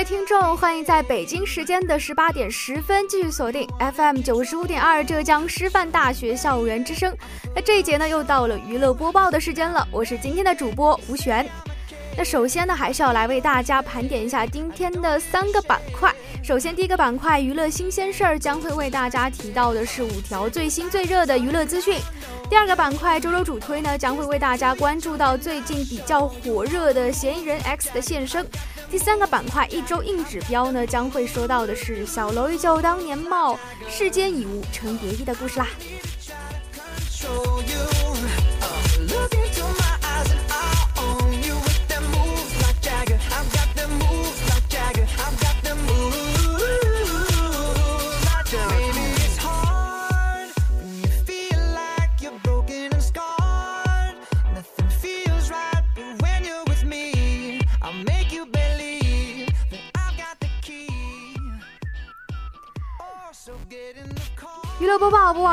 位听众，欢迎在北京时间的十八点十分继续锁定 FM 九十五点二浙江师范大学校园之声。那这一节呢，又到了娱乐播报的时间了，我是今天的主播吴璇。那首先呢，还是要来为大家盘点一下今天的三个板块。首先，第一个板块娱乐新鲜事儿将会为大家提到的是五条最新最热的娱乐资讯。第二个板块周周主推呢，将会为大家关注到最近比较火热的嫌疑人 X 的现身。第三个板块一周硬指标呢，将会说到的是小楼依旧当年貌，世间已无成蝶衣的故事啦。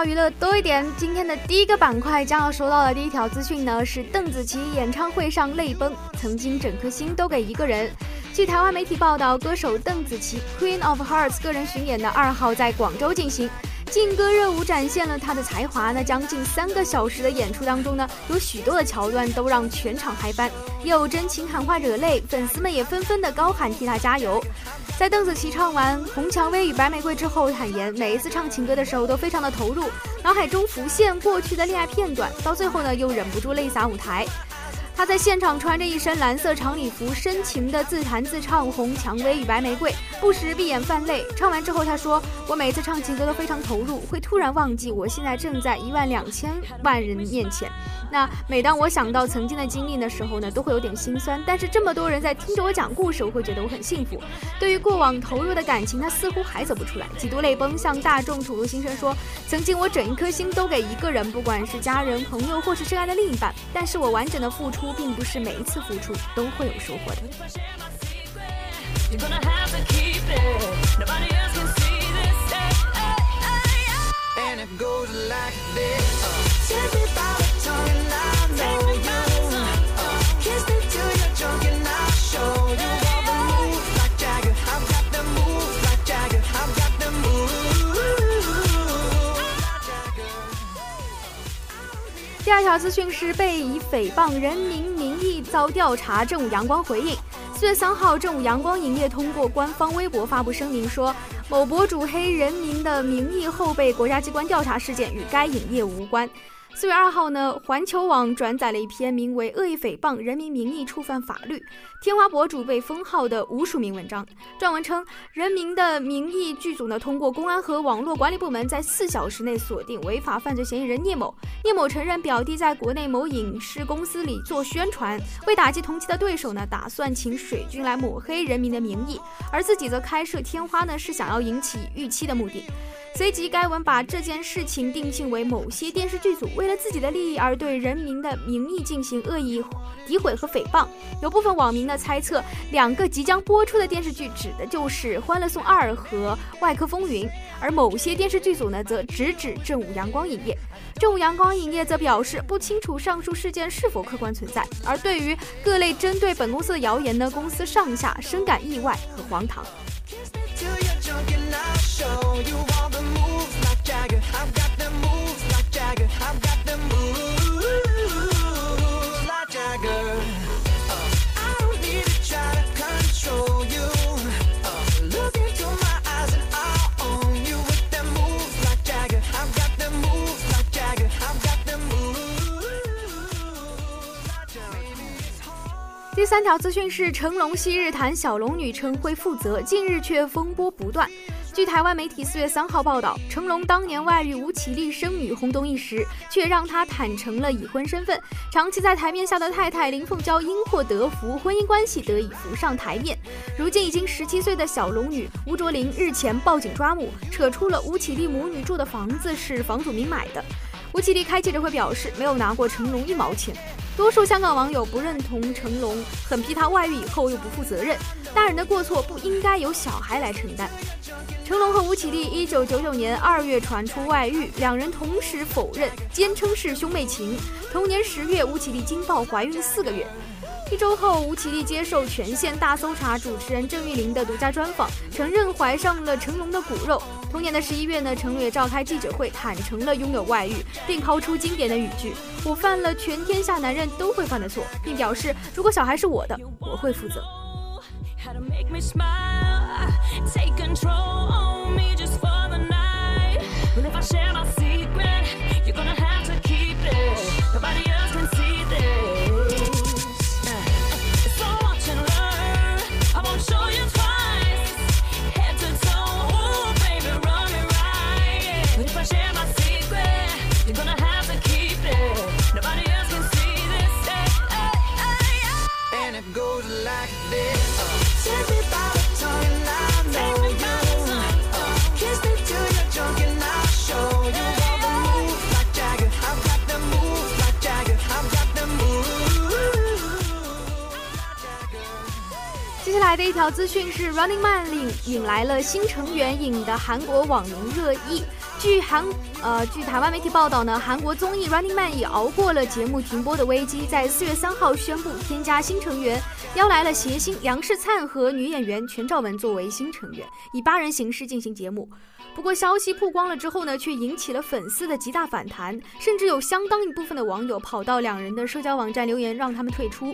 娱乐多一点。今天的第一个板块将要说到的第一条资讯呢，是邓紫棋演唱会上泪崩，曾经整颗心都给一个人。据台湾媒体报道，歌手邓紫棋 Queen of Hearts 个人巡演的二号在广州进行，劲歌热舞展现了她的才华。那将近三个小时的演出当中呢，有许多的桥段都让全场嗨翻，也有真情喊话惹泪，粉丝们也纷纷的高喊替她加油。在邓紫棋唱完《红蔷薇与白玫瑰》之后，坦言每一次唱情歌的时候都非常的投入，脑海中浮现过去的恋爱片段，到最后呢又忍不住泪洒舞台。他在现场穿着一身蓝色长礼服，深情的自弹自唱《红蔷薇与白玫瑰》，不时闭眼泛泪。唱完之后，他说：“我每次唱情歌都非常投入，会突然忘记我现在正在一万两千万人面前。”那每当我想到曾经的经历的时候呢，都会有点心酸。但是这么多人在听着我讲故事，我会觉得我很幸福。对于过往投入的感情，他似乎还走不出来，几度泪崩，向大众吐露心声说：“曾经我整一颗心都给一个人，不管是家人、朋友，或是深爱的另一半。但是我完整的付出，并不是每一次付出都会有收获的。”第二条资讯是被以诽谤人民名义遭调查，正午阳光回应。四月三号，正午阳光影业通过官方微博发布声明说，某博主黑人民的名义后被国家机关调查事件与该影业无关。四月二号呢，环球网转载了一篇名为《恶意诽谤人民名义触犯法律》，天花博主被封号的无署名文章。撰文称，人民的名义剧组呢，通过公安和网络管理部门在四小时内锁定违法犯罪嫌疑人聂某。聂某承认表弟在国内某影视公司里做宣传，为打击同期的对手呢，打算请水军来抹黑人民的名义，而自己则开设天花呢，是想要引起预期的目的。随即，该文把这件事情定性为某些电视剧组为了自己的利益而对人民的名义进行恶意诋毁和诽谤。有部分网民呢猜测，两个即将播出的电视剧指的就是《欢乐颂二》和《外科风云》，而某些电视剧组呢则直指正午阳光影业。正午阳光影业则表示不清楚上述事件是否客观存在。而对于各类针对本公司的谣言呢，公司上下深感意外和荒唐。第三条资讯是成龙昔日谈小龙女称会负责，近日却风波不断。据台湾媒体四月三号报道，成龙当年外遇吴绮莉生女轰动一时，却让他坦诚了已婚身份。长期在台面下的太太林凤娇因祸得福，婚姻关系得以浮上台面。如今已经十七岁的小龙女吴卓林日前报警抓母，扯出了吴绮莉母女住的房子是房祖名买的。吴绮莉开记者会表示，没有拿过成龙一毛钱。多数香港网友不认同成龙，狠批他外遇以后又不负责任，大人的过错不应该由小孩来承担。成龙和吴绮莉一九九九年二月传出外遇，两人同时否认，坚称是兄妹情。同年十月，吴绮莉惊爆怀孕四个月。一周后，吴绮莉接受《全县大搜查》主持人郑裕玲的独家专访，承认怀上了成龙的骨肉。同年的十一月呢，成龙也召开记者会，坦诚了拥有外遇，并抛出经典的语句：“我犯了全天下男人都会犯的错，并表示如果小孩是我的，我会负责。”来的一条资讯是，Running Man 引引来了新成员，引的韩国网民热议。据韩呃据台湾媒体报道呢，韩国综艺 Running Man 已熬过了节目停播的危机，在四月三号宣布添加新成员，邀来了谐星梁世灿和女演员全兆文作为新成员，以八人形式进行节目。不过消息曝光了之后呢，却引起了粉丝的极大反弹，甚至有相当一部分的网友跑到两人的社交网站留言，让他们退出。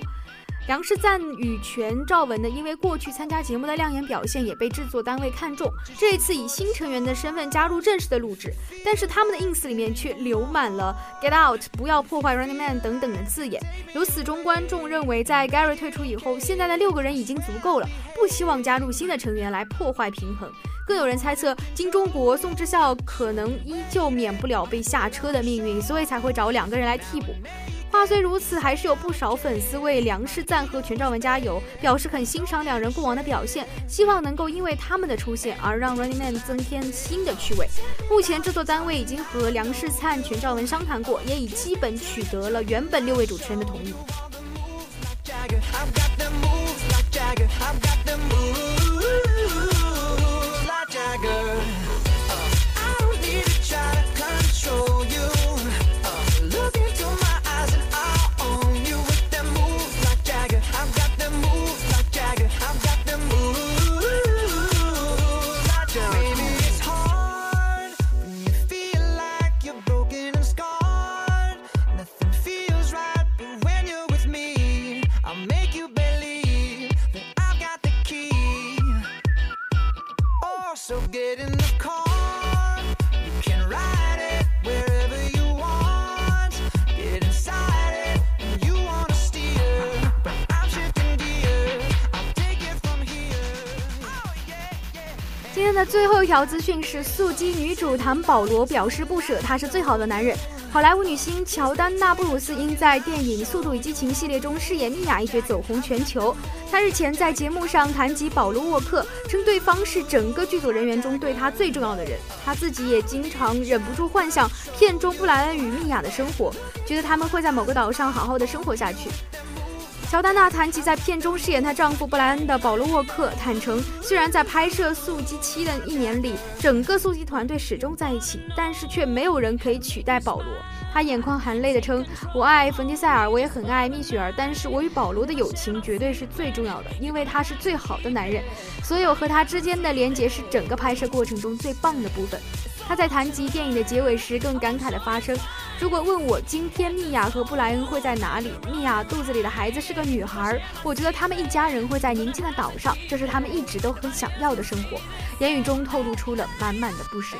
梁世赞与全赵文呢，因为过去参加节目的亮眼表现，也被制作单位看中。这一次以新成员的身份加入正式的录制，但是他们的 ins 里面却留满了 “get out”、“不要破坏 Running Man” 等等的字眼。由此，中观众认为，在 Gary 退出以后，现在的六个人已经足够了，不希望加入新的成员来破坏平衡。更有人猜测，金钟国宋智孝可能依旧免不了被下车的命运，所以才会找两个人来替补。话虽如此，还是有不少粉丝为梁世赞和全兆文加油，表示很欣赏两人过往的表现，希望能够因为他们的出现而让 Running Man 增添新的趣味。目前制作单位已经和梁世灿、全兆文商谈过，也已基本取得了原本六位主持人的同意。So get in the car. The 最后一条资讯是，素鸡女主唐保罗表示不舍，他是最好的男人。好莱坞女星乔丹娜布鲁斯因在电影《速度与激情》系列中饰演米娅一角走红全球。她日前在节目上谈及保罗沃克，称对方是整个剧组人员中对她最重要的人。她自己也经常忍不住幻想片中布莱恩与米娅的生活，觉得他们会在某个岛上好好的生活下去。乔丹娜谈及在片中饰演她丈夫布莱恩的保罗沃克，坦诚虽然在拍摄《速激七》的一年里，整个速激团队始终在一起，但是却没有人可以取代保罗。她眼眶含泪地称：“我爱冯迪塞尔，我也很爱蜜雪儿，但是我与保罗的友情绝对是最重要的，因为他是最好的男人。所有和他之间的连结是整个拍摄过程中最棒的部分。”他在谈及电影的结尾时，更感慨地发声：“如果问我今天米娅和布莱恩会在哪里，米娅肚子里的孩子是个女孩，我觉得他们一家人会在宁静的岛上，这是他们一直都很想要的生活。”言语中透露出了满满的不舍。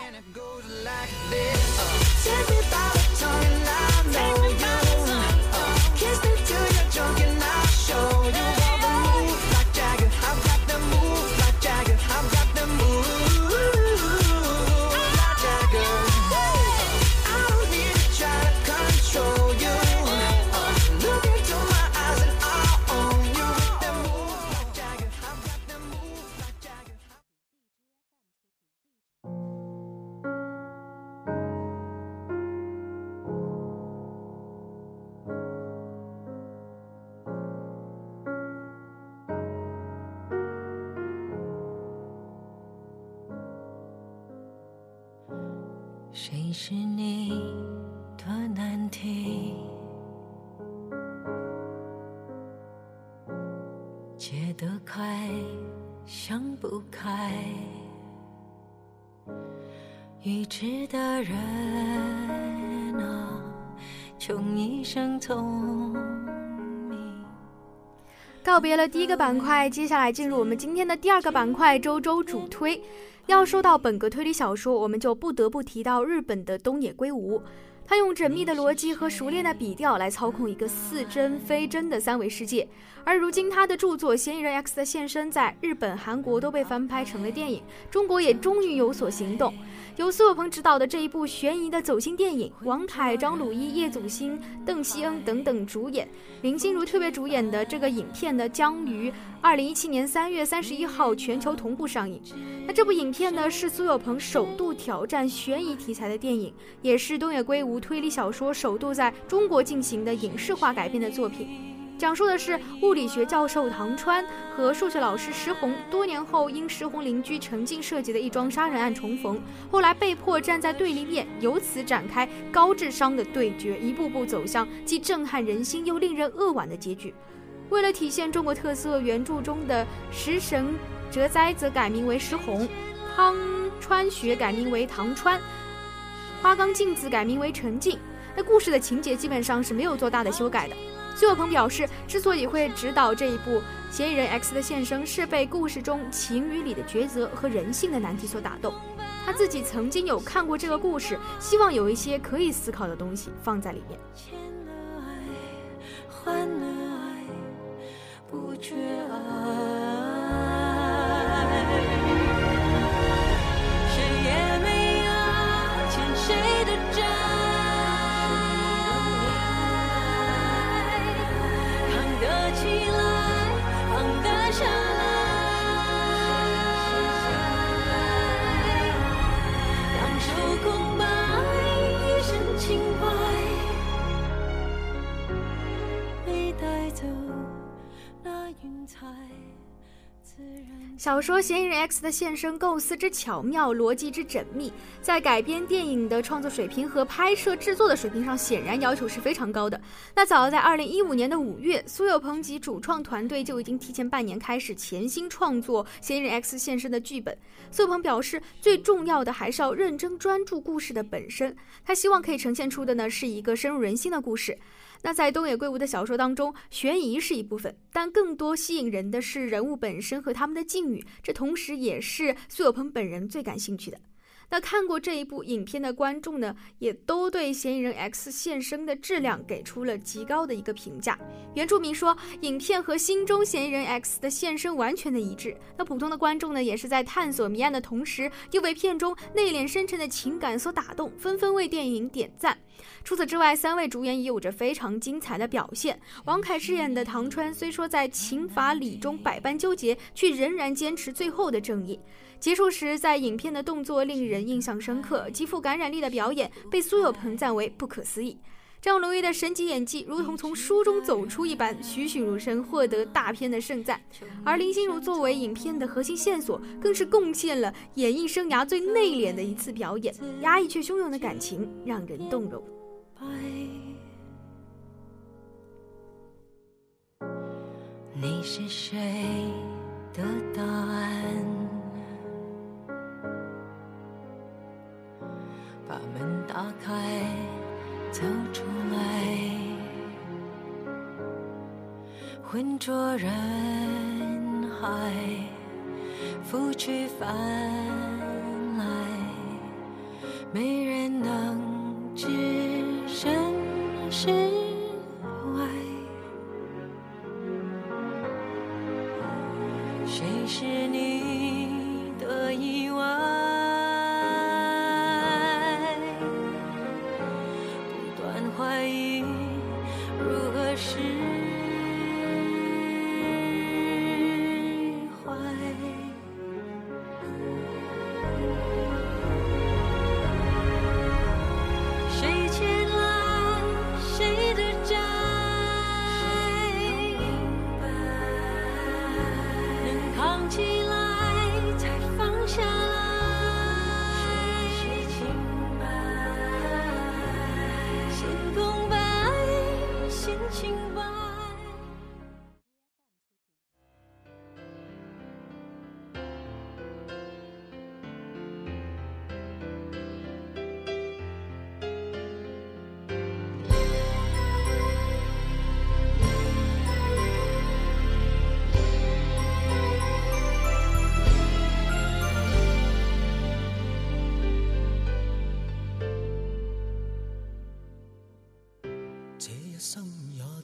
谁是你的难题？解得开，想不开，已知的人啊，穷一生聪明。告别了第一个板块，接下来进入我们今天的第二个板块——周周主推。要说到本格推理小说，我们就不得不提到日本的东野圭吾。他用缜密的逻辑和熟练的笔调来操控一个似真非真的三维世界。而如今，他的著作《嫌疑人 X 的现身》在日本、韩国都被翻拍成了电影，中国也终于有所行动。由苏有朋执导的这一部悬疑的走心电影，王凯、张鲁一、叶祖新、邓希恩等等主演，林心如特别主演的这个影片呢，将于二零一七年三月三十一号全球同步上映。那这部影片呢，是苏有朋首度挑战悬疑题材的电影，也是东野圭吾推理小说首度在中国进行的影视化改编的作品。讲述的是物理学教授唐川和数学老师石红多年后因石红邻居陈静设计的一桩杀人案重逢，后来被迫站在对立面，由此展开高智商的对决，一步步走向既震撼人心又令人扼腕的结局。为了体现中国特色，原著中的石神哲哉则改名为石红，汤川学改名为唐川，花冈镜子改名为陈静。那故事的情节基本上是没有做大的修改的。苏有朋表示，之所以会指导这一部《嫌疑人 X 的现身》，是被故事中情与理的抉择和人性的难题所打动。他自己曾经有看过这个故事，希望有一些可以思考的东西放在里面。不缺爱。谁也没有欠谁的债，扛得起来，放得下来，两手空白，一身清白。没带走，小说《嫌疑人 X 的现身》构思之巧妙，逻辑之缜密，在改编电影的创作水平和拍摄制作的水平上，显然要求是非常高的。那早在二零一五年的五月，苏有朋及主创团队就已经提前半年开始潜心创作《嫌疑人 X 现身》的剧本。苏有朋表示，最重要的还是要认真专注故事的本身，他希望可以呈现出的呢是一个深入人心的故事。那在东野圭吾的小说当中，悬疑是一部分，但更多吸引人的是人物本身和他们的境遇，这同时也是苏有朋本人最感兴趣的。那看过这一部影片的观众呢，也都对嫌疑人 X 现身的质量给出了极高的一个评价。原著迷说，影片和心中嫌疑人 X 的现身完全的一致。那普通的观众呢，也是在探索谜案的同时，又被片中内敛深沉的情感所打动，纷纷为电影点赞。除此之外，三位主演也有着非常精彩的表现。王凯饰演的唐川，虽说在情法理中百般纠结，却仍然坚持最后的正义。结束时，在影片的动作令人印象深刻，极富感染力的表演被苏有朋赞为不可思议。张鲁一的神级演技如同从书中走出一般，栩栩如生，获得大片的盛赞。而林心如作为影片的核心线索，更是贡献了演艺生涯最内敛的一次表演，压抑却汹涌的感情让人动容。你是谁的答案？把门打开，走出来，浑浊人海，拂去烦来，没人能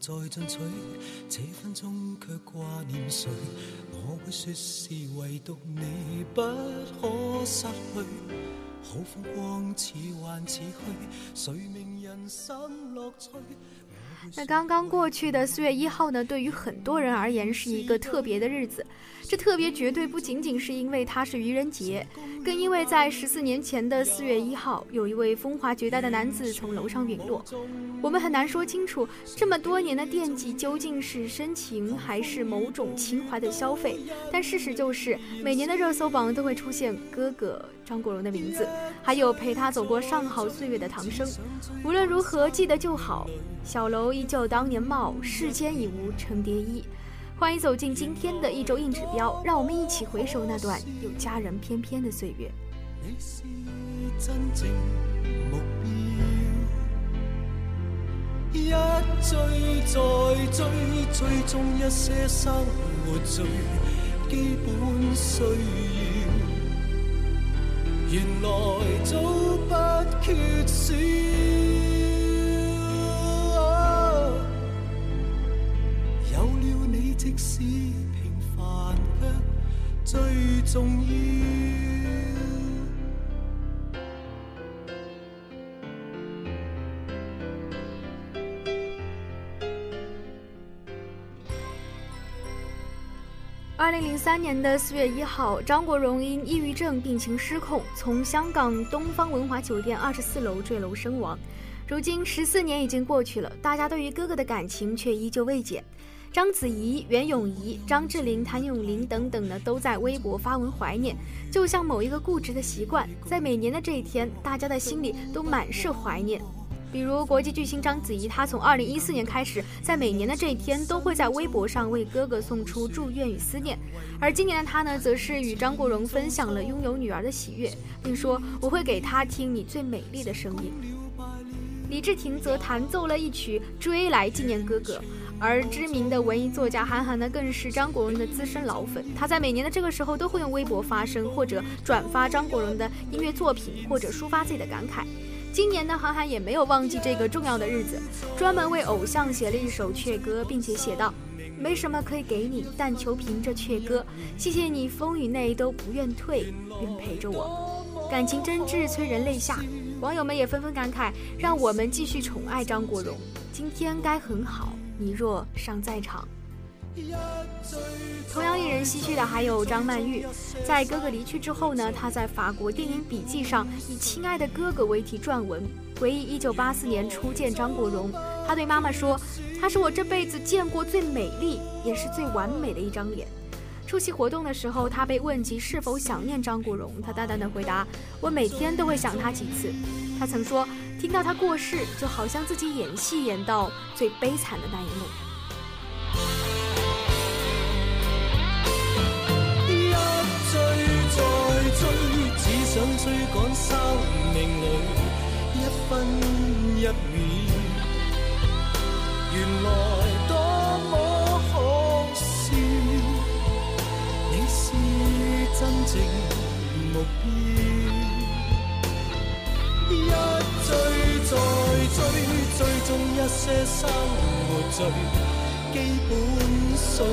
再进取，这分钟却挂念谁？我会说是唯独你不可失去。好风光似幻似虚，谁明人生乐趣？那刚刚过去的四月一号呢，对于很多人而言是一个特别的日子。这特别绝对不仅仅是因为它是愚人节，更因为在十四年前的四月一号，有一位风华绝代的男子从楼上陨落。我们很难说清楚，这么多年的惦记究竟是深情还是某种情怀的消费。但事实就是，每年的热搜榜都会出现哥哥张国荣的名字，还有陪他走过上好岁月的唐生。无论如何，记得就好。小楼依旧当年貌，世间已无成蝶衣。欢迎走进今天的一周硬指标，让我们一起回首那段有佳人翩翩的岁月。一追再追，追踪一些生活最基本需要，原来早不二零零三年的四月一号，张国荣因抑郁症病情失控，从香港东方文华酒店二十四楼坠楼身亡。如今十四年已经过去了，大家对于哥哥的感情却依旧未减。章子怡、袁咏仪、张智霖、谭咏麟等等呢，都在微博发文怀念，就像某一个固执的习惯，在每年的这一天，大家的心里都满是怀念。比如国际巨星章子怡，她从二零一四年开始，在每年的这一天，都会在微博上为哥哥送出祝愿与思念。而今年的她呢，则是与张国荣分享了拥有女儿的喜悦，并说：“我会给她听你最美丽的声音。”李治廷则弹奏了一曲《追》来纪念哥哥。而知名的文艺作家韩寒呢，更是张国荣的资深老粉。他在每年的这个时候都会用微博发声，或者转发张国荣的音乐作品，或者抒发自己的感慨。今年呢，韩寒也没有忘记这个重要的日子，专门为偶像写了一首阙歌，并且写道：“没什么可以给你，但求凭这阙歌，谢谢你风雨内都不愿退，愿陪着我。感情真挚，催人泪下。”网友们也纷纷感慨：“让我们继续宠爱张国荣，今天该很好。”你若尚在场，同样令人唏嘘的还有张曼玉。在哥哥离去之后呢，她在法国电影笔记上以“亲爱的哥哥”为题撰文，回忆1984年初见张国荣。她对妈妈说：“他是我这辈子见过最美丽，也是最完美的一张脸。”出席活动的时候，她被问及是否想念张国荣，她淡淡的回答：“我每天都会想他几次。”她曾说。听到他过世，就好像自己演戏演到最悲惨的那一幕。追，只想追赶生命里一分一秒。原来多么可笑，你是真正目标。一追再追，追踪一些生活最基本需要，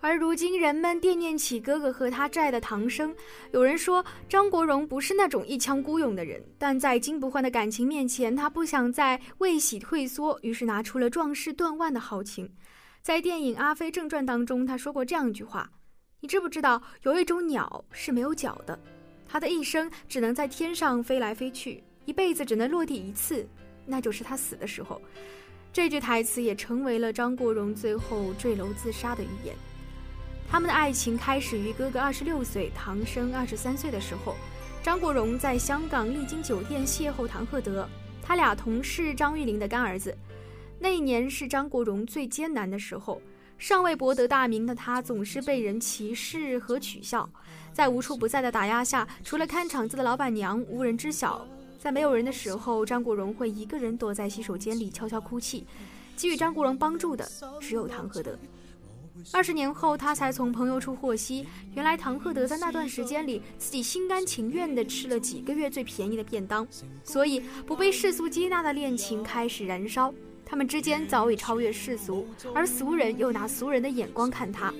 而如今，人们惦念起哥哥和他债的唐生。有人说，张国荣不是那种一腔孤勇的人，但在金不换的感情面前，他不想再未喜退缩，于是拿出了壮士断腕的豪情。在电影《阿飞正传》当中，他说过这样一句话：“你知不知道，有一种鸟是没有脚的？”他的一生只能在天上飞来飞去，一辈子只能落地一次，那就是他死的时候。这句台词也成为了张国荣最后坠楼自杀的预言。他们的爱情开始于哥哥二十六岁，唐生二十三岁的时候。张国荣在香港丽晶酒店邂逅唐鹤德，他俩同是张玉玲的干儿子。那一年是张国荣最艰难的时候，尚未博得大名的他总是被人歧视和取笑，在无处不在的打压下，除了看场子的老板娘，无人知晓。在没有人的时候，张国荣会一个人躲在洗手间里悄悄哭泣。给予张国荣帮助的只有唐鹤德。二十年后，他才从朋友处获悉，原来唐鹤德在那段时间里，自己心甘情愿地吃了几个月最便宜的便当，所以不被世俗接纳的恋情开始燃烧。他们之间早已超越世俗，而俗人又拿俗人的眼光看他。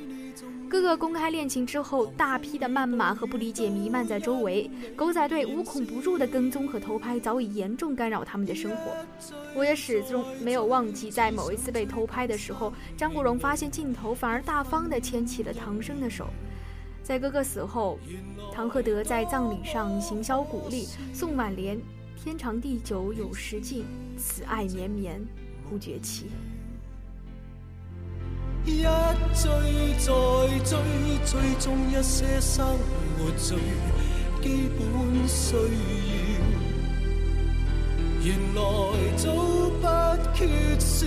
哥哥公开恋情之后，大批的谩骂和不理解弥漫在周围，狗仔队无孔不入的跟踪和偷拍早已严重干扰他们的生活。我也始终没有忘记，在某一次被偷拍的时候，张国荣发现镜头，反而大方地牵起了唐生的手。在哥哥死后，唐鹤德在葬礼上行销鼓励，送挽联：“天长地久有时尽，此爱绵绵不绝期。”一追再追，追踪一些生活最基本需要，原来早不缺少。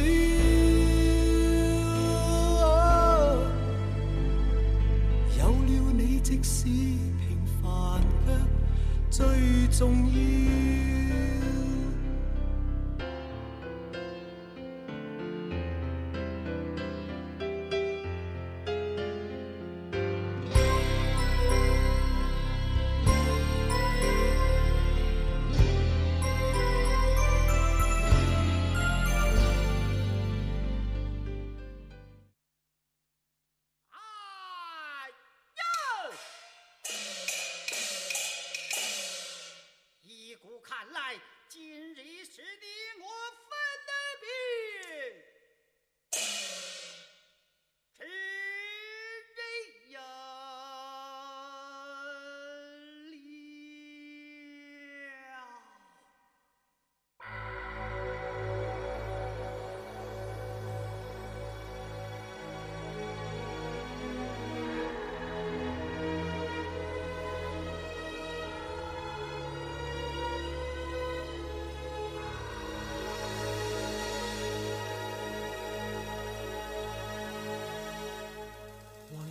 有了你，即使平凡却最重要。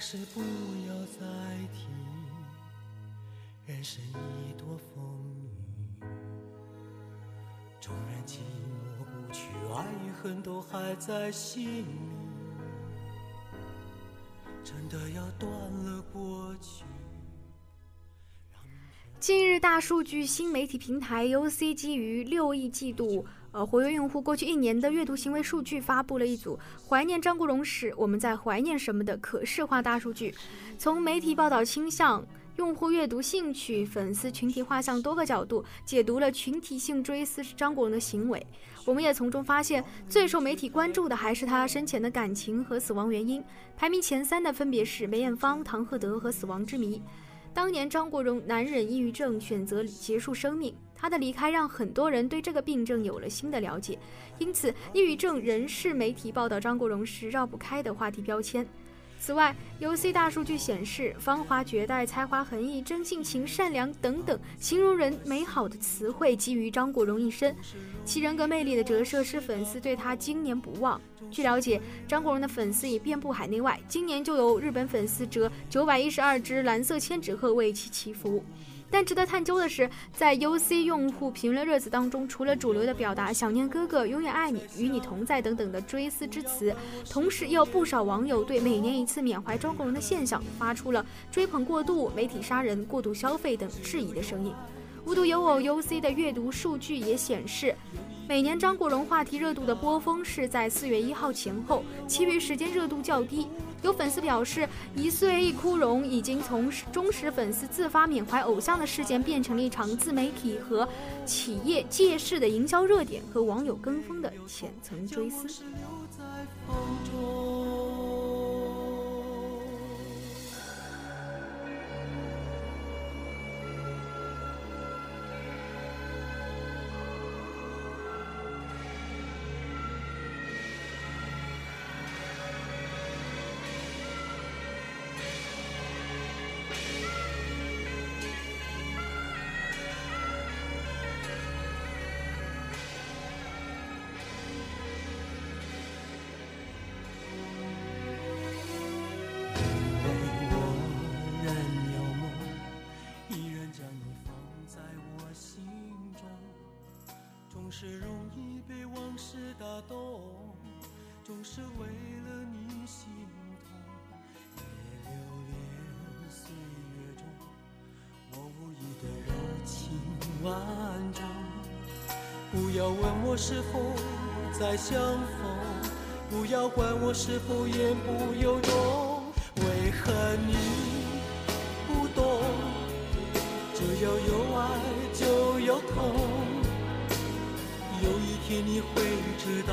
是不要再提，人生已多风雨，纵然寂寞不去，爱与恨都还在心里。真的要断了过去。近日，大数据新媒体平台 UC 基于六亿季度。呃，活跃用户过去一年的阅读行为数据发布了一组怀念张国荣时我们在怀念什么的可视化大数据，从媒体报道倾向、用户阅读兴趣、粉丝群体画像多个角度解读了群体性追思张国荣的行为。我们也从中发现，最受媒体关注的还是他生前的感情和死亡原因，排名前三的分别是梅艳芳、唐鹤德和死亡之谜。当年张国荣难忍抑郁症，选择结束生命。他的离开让很多人对这个病症有了新的了解，因此抑郁症仍是媒体报道张国荣时绕不开的话题标签。此外，UC 大数据显示，芳华绝代、才华横溢、真性情、善良等等形容人美好的词汇基于张国荣一身，其人格魅力的折射使粉丝对他经年不忘。据了解，张国荣的粉丝已遍布海内外，今年就有日本粉丝折九百一十二只蓝色千纸鹤为其祈福。但值得探究的是，在 UC 用户评论热词当中，除了主流的表达“想念哥哥，永远爱你，与你同在”等等的追思之词，同时也有不少网友对每年一次缅怀张国荣的现象发出了追捧过度、媒体杀人、过度消费等质疑的声音。无独有偶，UC 的阅读数据也显示。每年张国荣话题热度的波峰是在四月一号前后，其余时间热度较低。有粉丝表示，一岁一枯荣已经从忠实粉丝自发缅怀偶像的事件，变成了一场自媒体和企业借势的营销热点和网友跟风的浅层追思。是为了你心痛，也留恋岁月中我无意的柔情万种。不要问我是否再相逢，不要管我是否言不由衷，为何你不懂？只要有爱就有痛。有一天你会知道，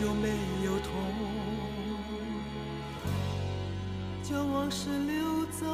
就没有痛，将往事留在